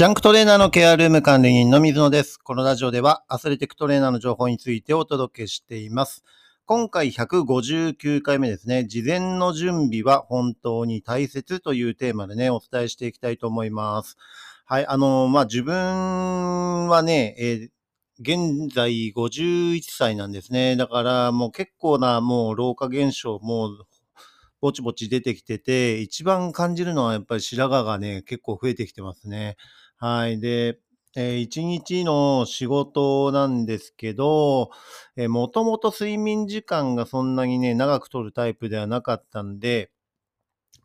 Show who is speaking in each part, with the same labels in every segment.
Speaker 1: ジャンクトレーナーのケアルーム管理人の水野です。このラジオではアスレティックトレーナーの情報についてお届けしています。今回159回目ですね。事前の準備は本当に大切というテーマでね、お伝えしていきたいと思います。はい、あの、まあ、自分はね、えー現在51歳なんですね。だからもう結構なもう老化現象もうぼちぼち出てきてて、一番感じるのはやっぱり白髪がね、結構増えてきてますね。はい。で、えー一日の仕事なんですけど、えーもともと睡眠時間がそんなにね、長く取るタイプではなかったんで、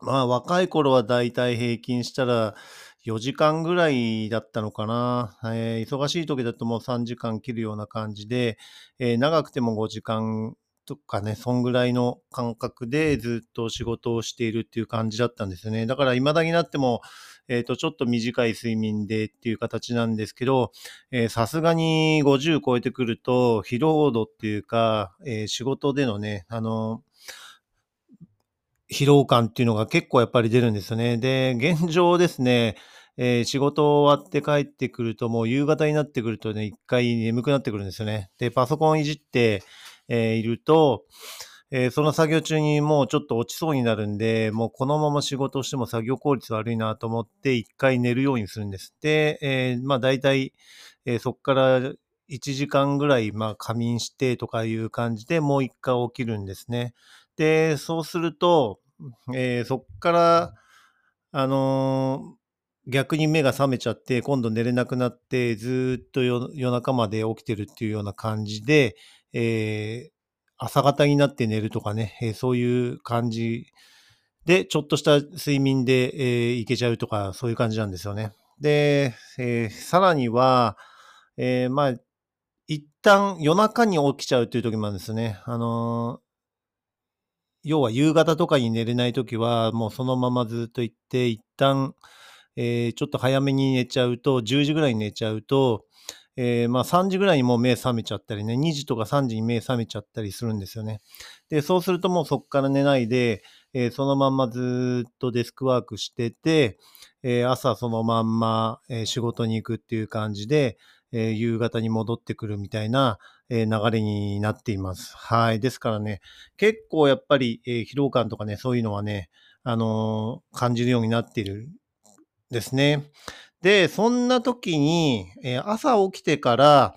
Speaker 1: まあ若い頃はだいたい平均したら4時間ぐらいだったのかな。えー忙しい時だともう3時間切るような感じで、えー長くても5時間とかね、そんぐらいの感覚でずっと仕事をしているっていう感じだったんですよね。だから未だになっても、えっ、と、ちょっと短い睡眠でっていう形なんですけど、さすがに50超えてくると、疲労度っていうか、えー仕事でのね、あの、疲労感っていうのが結構やっぱり出るんですよね。で、現状ですね、えー仕事終わって帰ってくると、もう夕方になってくるとね、一回眠くなってくるんですよね。で、パソコンいじって、えーいると、えーその作業中にもうちょっと落ちそうになるんで、もうこのまま仕事をしても作業効率悪いなと思って、一回寝るようにするんです。で、えーまあ大体、えーそこから1時間ぐらい、まあ仮眠してとかいう感じでもう一回起きるんですね。で、そうすると、えーそこから、あのー逆に目が覚めちゃって、今度寝れなくなって、ずっと夜夜中まで起きてるっていうような感じで、えー朝方になって寝るとかね、えーそういう感じで、ちょっとした睡眠で、えーいけちゃうとか、そういう感じなんですよね。で、えーさらには、えーまあ、一旦夜中に起きちゃうっていう時もあるんですね。あの要は夕方とかに寝れない時は、もうそのままずっと行って、一旦、えちょっと早めに寝ちゃうと、10時ぐらいに寝ちゃうと、えーまあ3時ぐらいにもう目覚めちゃったりね、2時とか3時に目覚めちゃったりするんですよね。で、そうするともうそこから寝ないで、えーそのまんまずっとデスクワークしてて、えー朝そのまんま、えー仕事に行くっていう感じで、えー夕方に戻ってくるみたいな、えー流れになっています。はい。ですからね、結構やっぱり、えー疲労感とかね、そういうのはね、あのー感じるようになっているですね。で、そんな時に、え朝起きてから、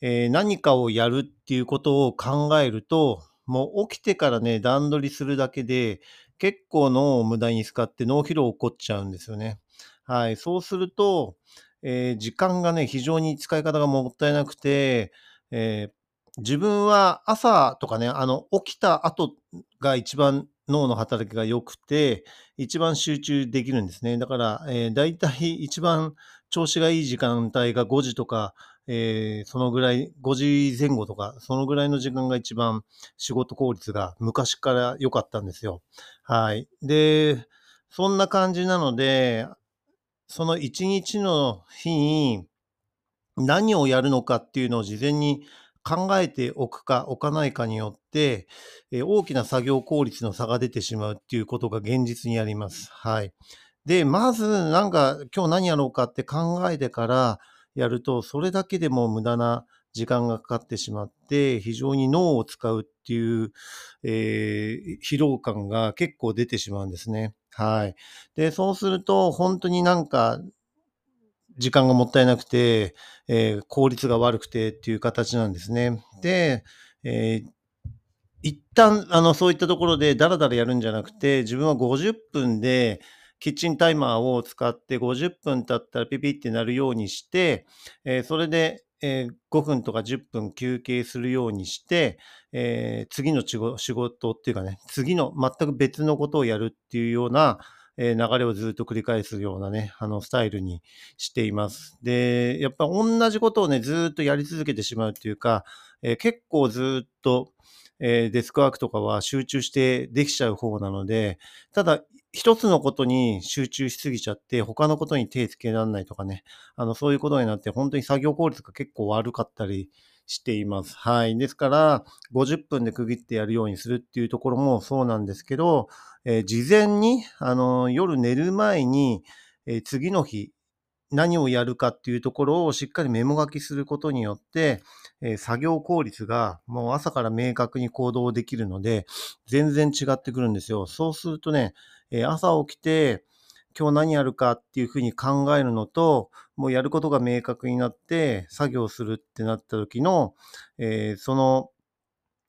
Speaker 1: え何かをやるっていうことを考えると、もう起きてからね、段取りするだけで、結構脳を無駄に使って脳疲労起こっちゃうんですよね。はい。そうすると、えー時間がね、非常に使い方がもったいなくて、えー自分は朝とかね、あの、起きた後が一番脳の働きが良くて、一番集中できるんですね。だから、えー、大体 一番調子がいい時間帯が5時とか、えーそのぐらい、5時前後とか、そのぐらいの時間が一番仕事効率が昔から良かったんですよ。はい。で、そんな感じなので、その一日の日に何をやるのかっていうのを事前に考えておくか置かないかによって、え大きな作業効率の差が出てしまうっていうことが現実にあります。はい。で、まず、なんか、今日何やろうかって考えてからやると、それだけでも無駄な時間がかかってしまって、非常に脳を使うっていう、えー疲労感が結構出てしまうんですね。はい。で、そうすると、本当になんか、時間がもったいなくて、えー効率が悪くてっていう形なんですね。で、えー一旦、あの、そういったところでダラダラやるんじゃなくて、自分は50分で、キッチンタイマーを使って50分経ったらピピってなるようにして、えーそれで、えー5分とか10分休憩するようにして、えー次の仕事仕事っていうかね、次の全く別のことをやるっていうような、え流れをずっと繰り返すようなね、あの、スタイルにしています。で、やっぱ同じことをね、ずっとやり続けてしまうっていうか、えー結構ずっと、えーデスクワークとかは集中してできちゃう方なので、ただ、一つのことに集中しすぎちゃって、他のことに手つけられないとかね、あの、そういうことになって、本当に作業効率が結構悪かったりしています。はい。ですから、50分で区切ってやるようにするっていうところもそうなんですけど、えー事前に、あの、夜寝る前に、えー次の日何をやるかっていうところをしっかりメモ書きすることによって、えー、作業効率がもう朝から明確に行動できるので、全然違ってくるんですよ。そうするとね、えー、朝起きて、今日何やるかっていうふうに考えるのと、もうやることが明確になって作業するってなった時の、えー、その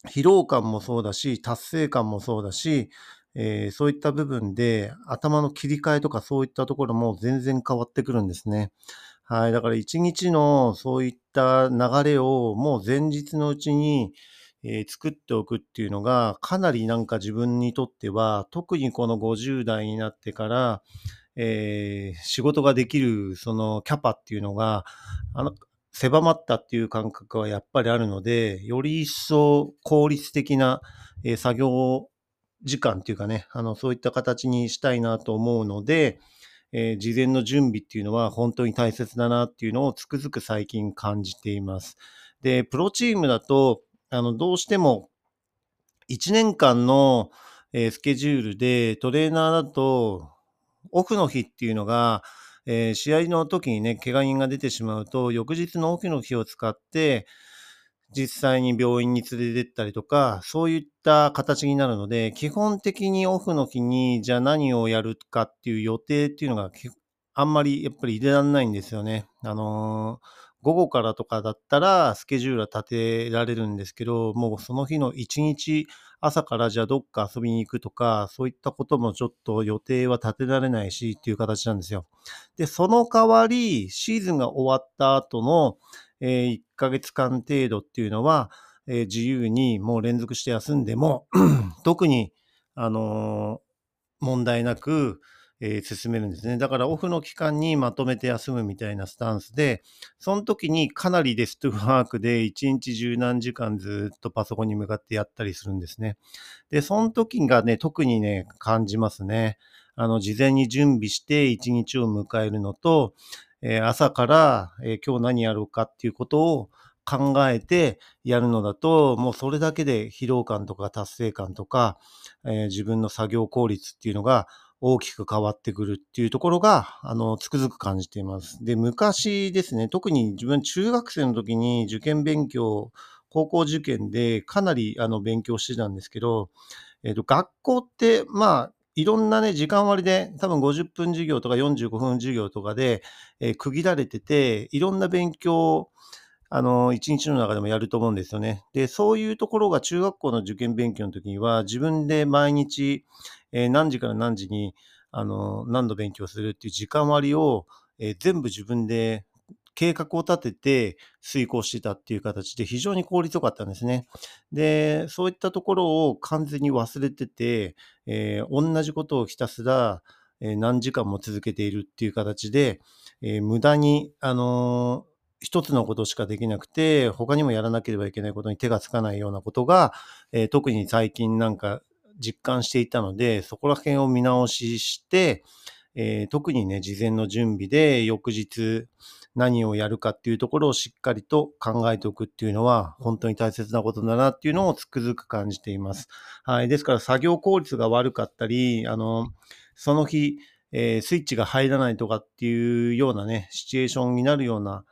Speaker 1: 疲労感もそうだし、達成感もそうだし、えー、そういった部分で頭の切り替えとかそういったところも全然変わってくるんですね。はい。だから一日のそういった流れをもう前日のうちに、えー、作っておくっていうのがかなりなんか自分にとっては特にこの50代になってから、えー、仕事ができるそのキャパっていうのがあの狭まったっていう感覚はやっぱりあるのでより一層効率的な、え、作業時間っていうかねあのそういった形にしたいなと思うので、えー、事前の準備っていうのは本当に大切だなっていうのをつくづく最近感じています。で、プロチームだと、あの、どうしても1年間の、えー、スケジュールでトレーナーだとオフの日っていうのが、えー、試合の時にね、怪我人が出てしまうと、翌日のオフの日を使って、実際に病院に連れてったりとか、そういった形になるので、基本的にオフの日に、じゃあ何をやるかっていう予定っていうのが、あんまりやっぱり入れられないんですよね。あのー午後からとかだったらスケジュールは立てられるんですけど、もうその日の一日朝からじゃあどっか遊びに行くとか、そういったこともちょっと予定は立てられないしっていう形なんですよ。で、その代わり、シーズンが終わった後の、えー、1ヶ月間程度っていうのは、えー、自由にもう連続して休んでも 特に、あのー、問題なく、えー、進めるんですね。だからオフの期間にまとめて休むみたいなスタンスで、その時にかなりデスクワークで一日十何時間ずっとパソコンに向かってやったりするんですね。で、その時がね、特にね、感じますね。あの、事前に準備して一日を迎えるのと、え、朝から、え、今日何やろうかっていうことを考えてやるのだと、もうそれだけで疲労感とか達成感とか、え、自分の作業効率っていうのが大きく変わってくるっていうところが、あの、つくづく感じています。で、昔ですね、特に自分中学生の時に受験勉強、高校受験でかなりあの勉強してたんですけど、えっ、ー、と、学校って、まあ、いろんなね、時間割で、多分50分授業とか45分授業とかで、えー、区切られてて、いろんな勉強、あの、一日の中でもやると思うんですよね。で、そういうところが中学校の受験勉強の時には、自分で毎日、えー、何時から何時に、あの、何度勉強するっていう時間割を、えー、全部自分で計画を立てて遂行してたっていう形で非常に効率よかったんですね。で、そういったところを完全に忘れてて、えー、同じことをひたすら、え何時間も続けているっていう形で、え無駄に、あの一つのことしかできなくて、他にもやらなければいけないことに手がつかないようなことが、えー、特に最近なんか実感していたので、そこら辺を見直しして、えー、特にね、事前の準備で翌日何をやるかっていうところをしっかりと考えておくっていうのは本当に大切なことだなっていうのをつくづく感じています。はい。ですから作業効率が悪かったり、あの、その日、えー、スイッチが入らないとかっていうようなね、シチュエーションになるような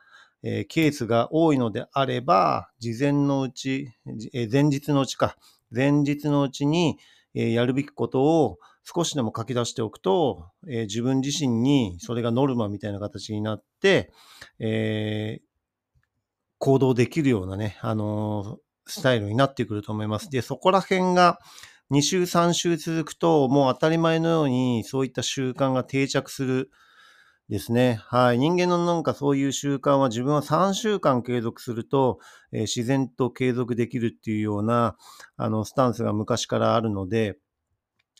Speaker 1: えー、ケースが多いのであれば、事前のうち、えー、前日のうちか、前日のうちに、え、やるべきことを少しでも書き出しておくと、え自分自身にそれがノルマみたいな形になって、え行動できるようなね、あのスタイルになってくると思います。で、そこら辺が2週3週続くと、もう当たり前のようにそういった習慣が定着するですね。はい。人間のなんかそういう習慣は自分は3週間継続すると、えー、自然と継続できるっていうような、あの、スタンスが昔からあるので、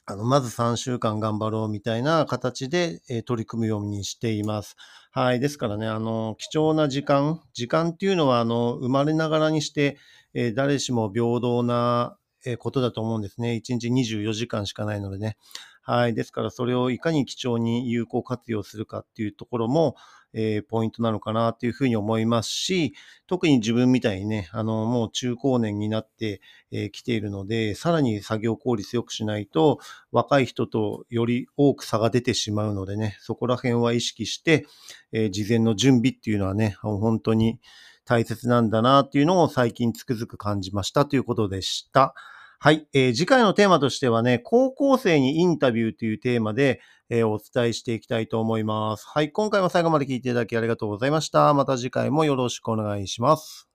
Speaker 1: あの、まず3週間頑張ろうみたいな形で、えー、取り組むようにしています。はい。ですからね、あの、貴重な時間、時間っていうのは、あの、生まれながらにして、えー、誰しも平等なことだと思うんですね。1日24時間しかないのでね。はい。ですから、それをいかに貴重に有効活用するかっていうところも、えーポイントなのかなっていうふうに思いますし、特に自分みたいにね、あの、もう中高年になってき、えー来ているので、さらに作業効率良くしないと、若い人とより多く差が出てしまうのでね、そこら辺は意識して、えー事前の準備っていうのはね、本当に大切なんだなっていうのを最近つくづく感じましたということでした。はい、えー次回のテーマとしてはね、高校生にインタビューというテーマで、えーお伝えしていきたいと思います。はい、今回も最後まで聞いていただきありがとうございました。また次回もよろしくお願いします。